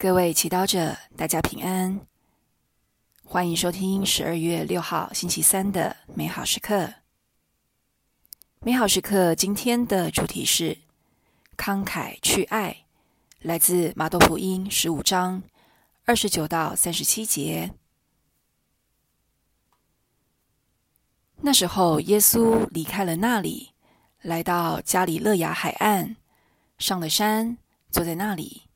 各位祈祷者，大家平安，欢迎收听十二月六号星期三的美好时刻。美好时刻今天的主题是慷慨去爱，来自马窦福音十五章二十九到三十七节。那时候，耶稣离开了那里，来到加里勒亚海岸，上了山，坐在那里。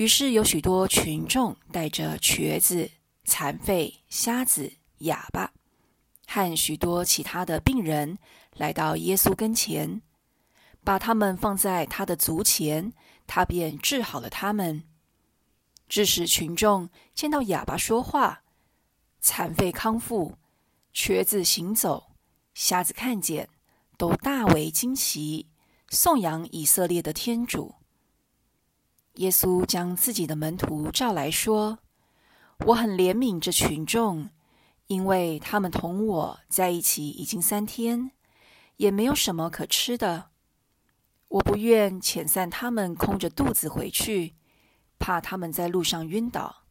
于是有许多群众带着瘸子、残废、瞎子、哑巴，和许多其他的病人来到耶稣跟前，把他们放在他的足前，他便治好了他们。致使群众见到哑巴说话、残废康复、瘸子行走、瞎子看见，都大为惊奇，颂扬以色列的天主。耶稣将自己的门徒召来说：“我很怜悯这群众，因为他们同我在一起已经三天，也没有什么可吃的。我不愿遣散他们空着肚子回去，怕他们在路上晕倒。”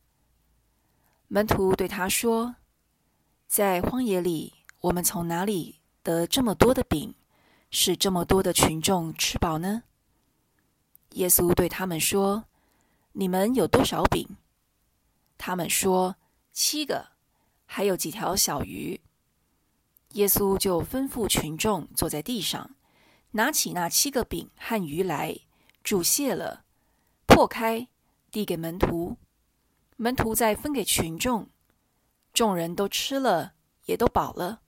门徒对他说：“在荒野里，我们从哪里得这么多的饼，使这么多的群众吃饱呢？”耶稣对他们说：“你们有多少饼？”他们说：“七个，还有几条小鱼。”耶稣就吩咐群众坐在地上，拿起那七个饼和鱼来，祝谢了，破开，递给门徒。门徒再分给群众，众人都吃了，也都饱了，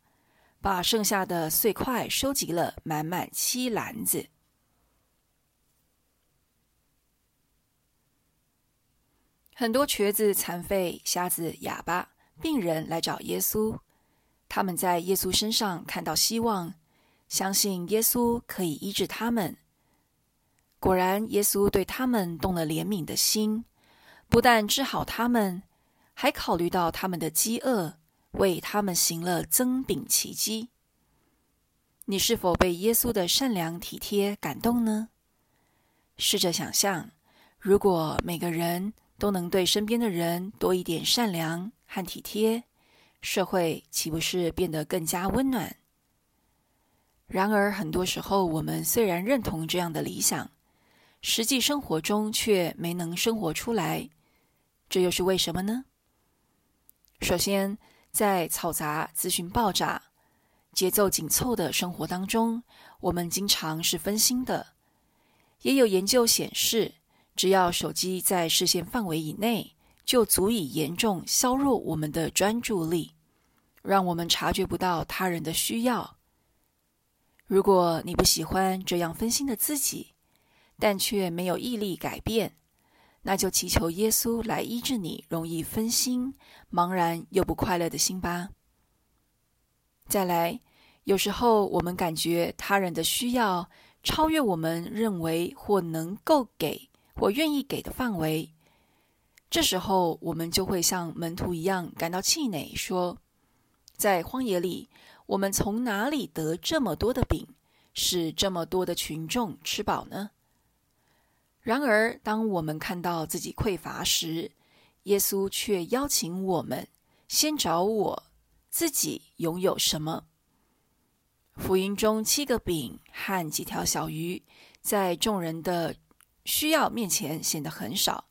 把剩下的碎块收集了，满满七篮子。很多瘸子、残废、瞎子、哑巴、病人来找耶稣，他们在耶稣身上看到希望，相信耶稣可以医治他们。果然，耶稣对他们动了怜悯的心，不但治好他们，还考虑到他们的饥饿，为他们行了增饼奇迹。你是否被耶稣的善良体贴感动呢？试着想象，如果每个人，都能对身边的人多一点善良和体贴，社会岂不是变得更加温暖？然而，很多时候我们虽然认同这样的理想，实际生活中却没能生活出来，这又是为什么呢？首先，在嘈杂、资讯爆炸、节奏紧凑的生活当中，我们经常是分心的。也有研究显示，只要手机在视线范围以内，就足以严重削弱我们的专注力，让我们察觉不到他人的需要。如果你不喜欢这样分心的自己，但却没有毅力改变，那就祈求耶稣来医治你容易分心、茫然又不快乐的心吧。再来，有时候我们感觉他人的需要超越我们认为或能够给。我愿意给的范围，这时候我们就会像门徒一样感到气馁，说：“在荒野里，我们从哪里得这么多的饼，使这么多的群众吃饱呢？”然而，当我们看到自己匮乏时，耶稣却邀请我们先找我自己拥有什么。福音中七个饼和几条小鱼，在众人的需要面前显得很少，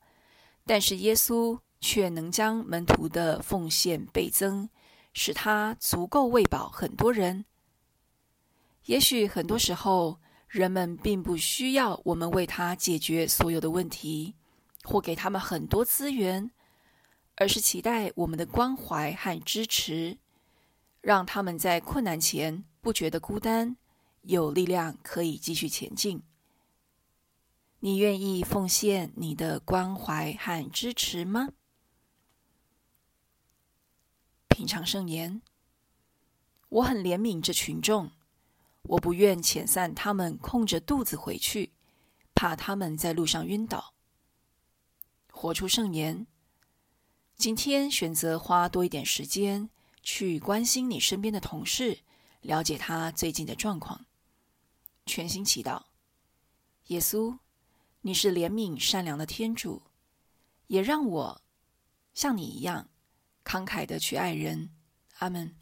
但是耶稣却能将门徒的奉献倍增，使他足够喂饱很多人。也许很多时候，人们并不需要我们为他解决所有的问题，或给他们很多资源，而是期待我们的关怀和支持，让他们在困难前不觉得孤单，有力量可以继续前进。你愿意奉献你的关怀和支持吗？品尝圣言，我很怜悯这群众，我不愿遣散他们空着肚子回去，怕他们在路上晕倒。活出圣言，今天选择花多一点时间去关心你身边的同事，了解他最近的状况。全心祈祷，耶稣。你是怜悯善良的天主，也让我像你一样慷慨的去爱人。阿门。